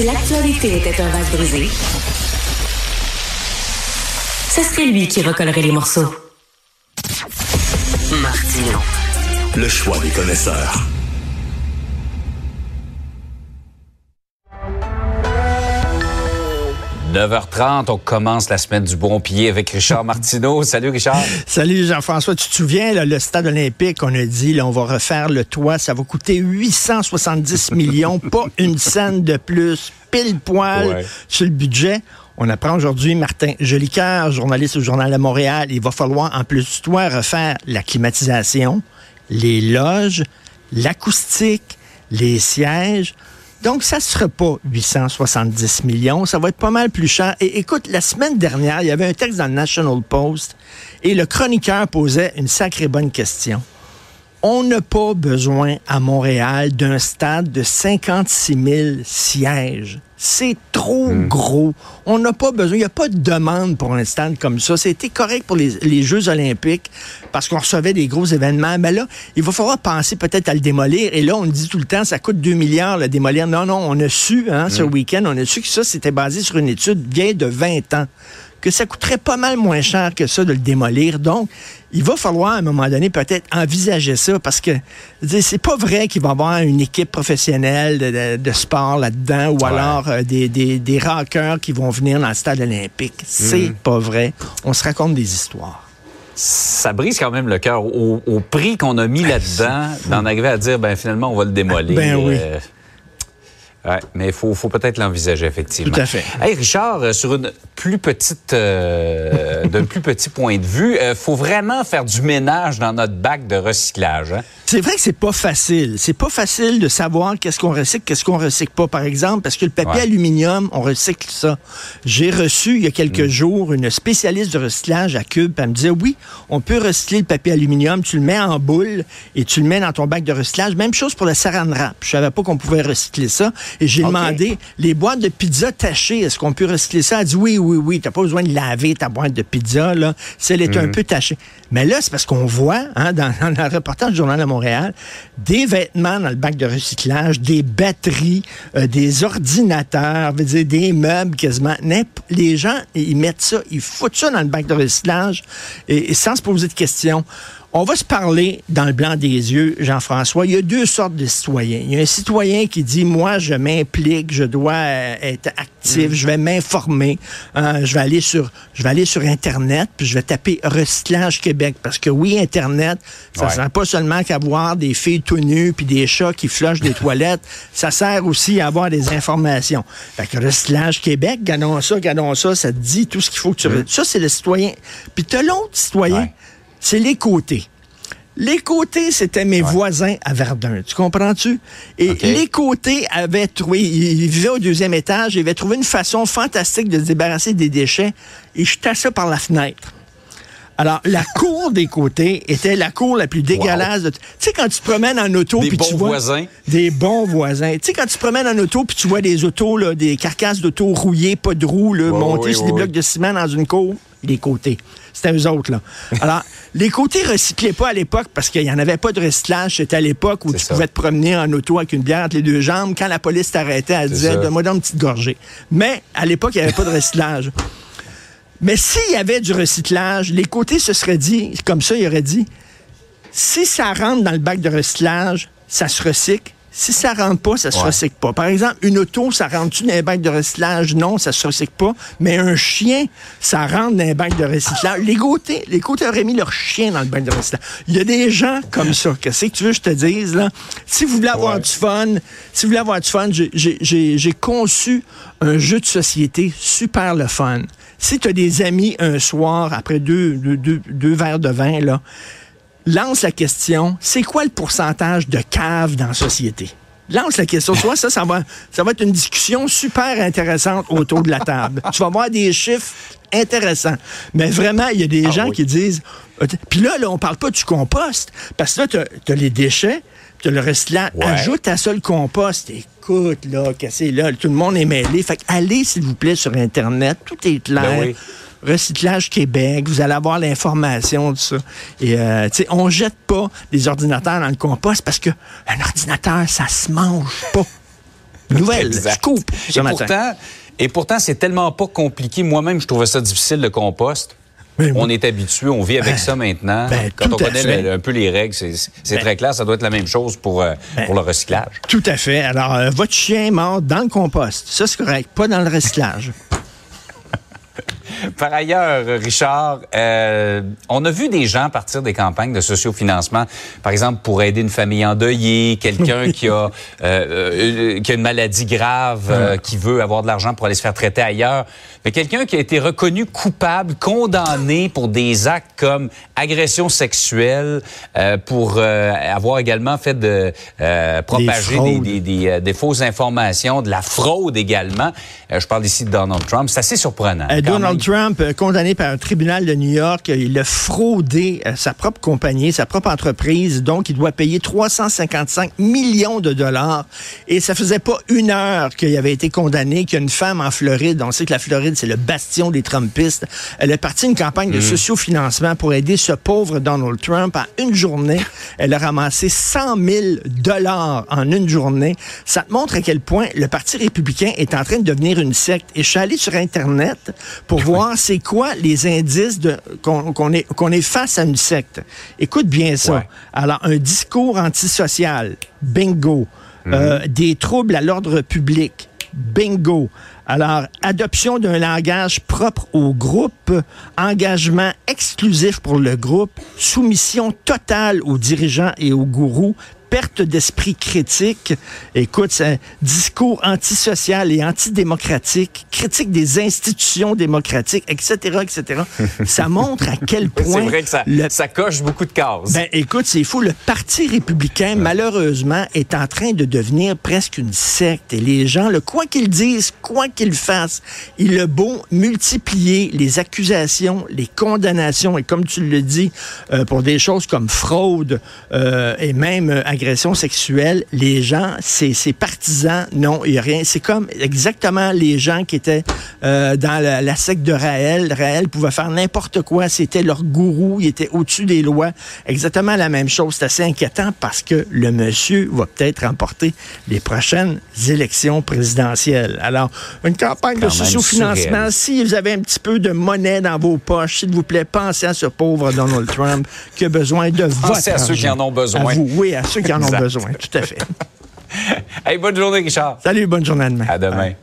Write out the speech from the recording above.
Si l'actualité était un vase brisé, ce serait lui qui recollerait les morceaux. Martino. Le choix des connaisseurs. « 9h30, on commence la semaine du bon pied avec Richard Martineau. Salut Richard. Salut Jean-François. Tu te souviens, là, le stade olympique, on a dit, là, on va refaire le toit, ça va coûter 870 millions, pas une scène de plus, pile poil Ouais. sur le budget. On apprend aujourd'hui, Martin Jolicoeur, journaliste au Journal de Montréal, il va falloir, en plus du toit, refaire la climatisation, les loges, l'acoustique, les sièges. Donc, ça ne sera pas 870 millions, ça va être pas mal plus cher. Et écoute, la semaine dernière, il y avait un texte dans le National Post et le chroniqueur posait une sacrée bonne question. On n'a pas besoin à Montréal d'un stade de 56 000 sièges. C'est trop gros. On n'a pas besoin. Il n'y a pas de demande pour un stade comme ça. C'était correct pour les, les Jeux olympiques parce qu'on recevait des gros événements. Mais là, il va falloir penser peut-être à le démolir. Et là, on dit tout le temps, ça coûte 2 milliards le démolir. Non, non, on a su, hein, ce week-end, on a su que ça, c'était basé sur une étude vieille de 20 ans que ça coûterait pas mal moins cher que ça de le démolir. Donc, il va falloir à un moment donné peut-être envisager ça parce que c'est pas vrai qu'il va y avoir une équipe professionnelle de, de- de sport là-dedans ou alors euh, des, des, des rockers qui vont venir dans le stade olympique. C'est pas vrai. On se raconte des histoires. Ça brise quand même le cœur au, au prix qu'on a mis là-dedans, d'en arriver à dire, ben finalement, on va le démolir. Ben oui. Euh, ouais, mais il faut, faut peut-être l'envisager, effectivement. Tout à fait. Hey, Richard, euh, sur une plus petite, euh, d'un plus petit point de vue, il faut vraiment faire du ménage dans notre bac de recyclage. hein? C'est vrai que c'est pas facile. C'est pas facile de savoir qu'est-ce qu'on recycle, qu'est-ce qu'on recycle pas, par exemple, parce que le papier Ouais. aluminium, on recycle ça. J'ai reçu il y a quelques jours une spécialiste de recyclage à Cube, puis elle me disait oui, on peut recycler le papier aluminium, tu le mets en boule et tu le mets dans ton bac de recyclage. Même chose pour le saran wrap. Je savais pas qu'on pouvait recycler ça et j'ai demandé les boîtes de pizza tachées, est-ce qu'on peut recycler ça? Elle dit oui, oui, oui, t'as pas besoin de laver ta boîte de pizza là, si elle est un peu tachée. Mais là, c'est parce qu'on voit hein, dans, dans le reportage du journal de Montréal des vêtements dans le bac de recyclage, des batteries, euh, des ordinateurs, veut dire, des meubles quasiment. Les gens, ils mettent ça, ils foutent ça dans le bac de recyclage et sans se poser de questions. On va se parler dans le blanc des yeux, Jean-François. Il y a deux sortes de citoyens. Il y a un citoyen qui dit, moi, je m'implique, je dois euh, être actif, je vais m'informer, euh, je vais aller sur, je vais aller sur Internet, puis je vais taper Recyclage Québec. Parce que oui, Internet, ça Ouais. sert pas seulement qu'à voir des filles tout nues puis des chats qui flushent des toilettes. Ça sert aussi à avoir des informations. Fait que Recyclage Québec, gardons ça, gardons ça, ça te dit tout ce qu'il faut que tu... Ça, c'est le citoyen. Puis t'as l'autre citoyen, Ouais. C'est les côtés. Les côtés, c'était mes voisins à Verdun. Tu comprends-tu? Et les côtés avaient trouvé, ils ils vivaient au deuxième étage, ils avaient trouvé une façon fantastique de se débarrasser des déchets. Ils jetaient ça par la fenêtre. Alors, la cour des côtés était la cour la plus dégueulasse. de t- Tu sais, quand tu te promènes en auto, Des puis tu bons vois... voisins. Des bons voisins. Tu sais, quand tu te promènes en auto, puis tu vois des autos, là, des carcasses d'autos rouillées, pas de roues, là, montées sur des blocs de ciment dans une cour, les côtés. C'était eux autres, là. Alors, les côtés recyclaient pas à l'époque parce qu'il n'y en avait pas de recyclage. C'était à l'époque où tu ça. pouvais te promener en auto avec une bière entre les deux jambes. Quand la police t'arrêtait, elle disait, donne-moi donc une petite gorgée. Mais, à l'époque, il n'y avait pas de recyclage. Mais s'il y avait du recyclage, les côtés se seraient dit, comme ça, ils auraient dit, si ça rentre dans le bac de recyclage, ça se recycle. Si ça rentre pas, ça se Ouais. recycle pas. Par exemple, une auto, ça rentre-tu dans un bac de recyclage? Non, ça se recycle pas. Mais un chien, ça rentre dans un bac de recyclage. Les côtés, les côtés auraient mis leur chien dans le bac de recyclage. Il y a des gens comme ça. Qu'est-ce que tu veux que je te dise, là? Si vous voulez avoir Ouais. du fun, si vous voulez avoir du fun, j'ai conçu un jeu de société super le fun. Si tu as des amis un soir, après deux, deux, deux- deux verres de vin, là, lance la question, c'est quoi le pourcentage de caves dans la société? Lance la question. Tu vois, ça, ça va, ça va être une discussion super intéressante autour de la table. tu vas avoir des chiffres intéressants. Mais vraiment, il y a des Ah gens oui. qui disent... euh, Puis là, là, on parle pas du compost. Parce que là, tu as, les déchets, le. Ouais. Ajoute à ça le compost. Écoute, là, cassez là, tout le monde est mêlé. Fait que allez, s'il vous plaît, sur Internet. Tout est clair. Ben oui. Recyclage Québec, vous allez avoir l'information de ça. Et euh, tu sais, on jette pas des ordinateurs dans le compost parce que un ordinateur, ça se mange pas. Nouvelle, Exact. scoop ce et matin. pourtant, et pourtant, c'est tellement pas compliqué. Moi-même, je trouvais ça difficile, le compost. Mais on est habitué, on vit avec Ben, ça maintenant. ben, Quand on connaît le- un peu les règles, c'est Ben. très clair. Ça doit être la même chose pour, euh, pour le recyclage. Tout à fait. Alors, euh, votre chien mort dans le compost, ça c'est correct, pas dans le recyclage. Par ailleurs, Richard, euh, on a vu des gens partir des campagnes de sociofinancement, par exemple pour aider une famille endeuillée, quelqu'un qui a euh, euh, qui a une maladie grave, euh, qui veut avoir de l'argent pour aller se faire traiter ailleurs, mais quelqu'un qui a été reconnu coupable, condamné pour des actes comme agression sexuelle, euh, pour euh, avoir également fait de euh, propager des, des, des, des fausses informations, de la fraude également. Je parle ici de Donald Trump. C'est assez surprenant. Donald. Trump, euh, condamné par un tribunal de New York, euh, il a fraudé euh, sa propre compagnie, sa propre entreprise, donc il doit payer 355 millions de dollars. Et ça faisait pas une heure qu'il avait été condamné, qu'il y a une femme en Floride, on sait que la Floride, c'est le bastion des Trumpistes, elle a parti une campagne de sociofinancement pour aider ce pauvre Donald Trump. En une journée, elle a ramassé 100 000 dollars en une journée. Ça te montre à quel point le Parti républicain est en train de devenir une secte. Et je suis allé sur Internet pour voir c'est quoi les indices de- qu'on est, qu'on est face à une secte? Écoute bien ça. Ouais. Alors, un discours antisocial, bingo. Euh, des troubles à l'ordre public, bingo. Alors, adoption d'un langage propre au groupe, engagement exclusif pour le groupe, soumission totale aux dirigeants et aux gourous, perte d'esprit critique. Écoute, c'est un discours antisocial et antidémocratique, critique des institutions démocratiques, etc., etc. Ça montre à quel point... C'est vrai que ça, le ça coche beaucoup de cases. ben, écoute, c'est fou. Le Parti républicain, malheureusement, est en train de devenir presque une secte. Et les gens, le quoi qu'ils disent, quoi qu'ils fassent, il a beau multiplier les accusations, les condamnations, et comme tu le dis, euh, pour des choses comme fraude euh, et même euh, agression sexuelle, les gens, c'est partisans, non, il n'y a rien. C'est comme exactement les gens qui étaient euh, dans la, la secte de Raël. Raël pouvait faire n'importe quoi, c'était leur gourou, il était au-dessus des lois. Exactement la même chose. C'est assez inquiétant parce que le monsieur va peut-être remporter les prochaines élections présidentielles. Alors, une campagne de surréaliste. si vous avez un petit peu de monnaie dans vos poches, s'il vous plaît, pensez à ce pauvre Donald Trump qui a besoin de votre Pensez à ceux qui en ont besoin. À vous, oui, à ceux qui en ont besoin, tout à fait. Hey, bonne journée, Richard. Salut, bonne journée à demain. À demain.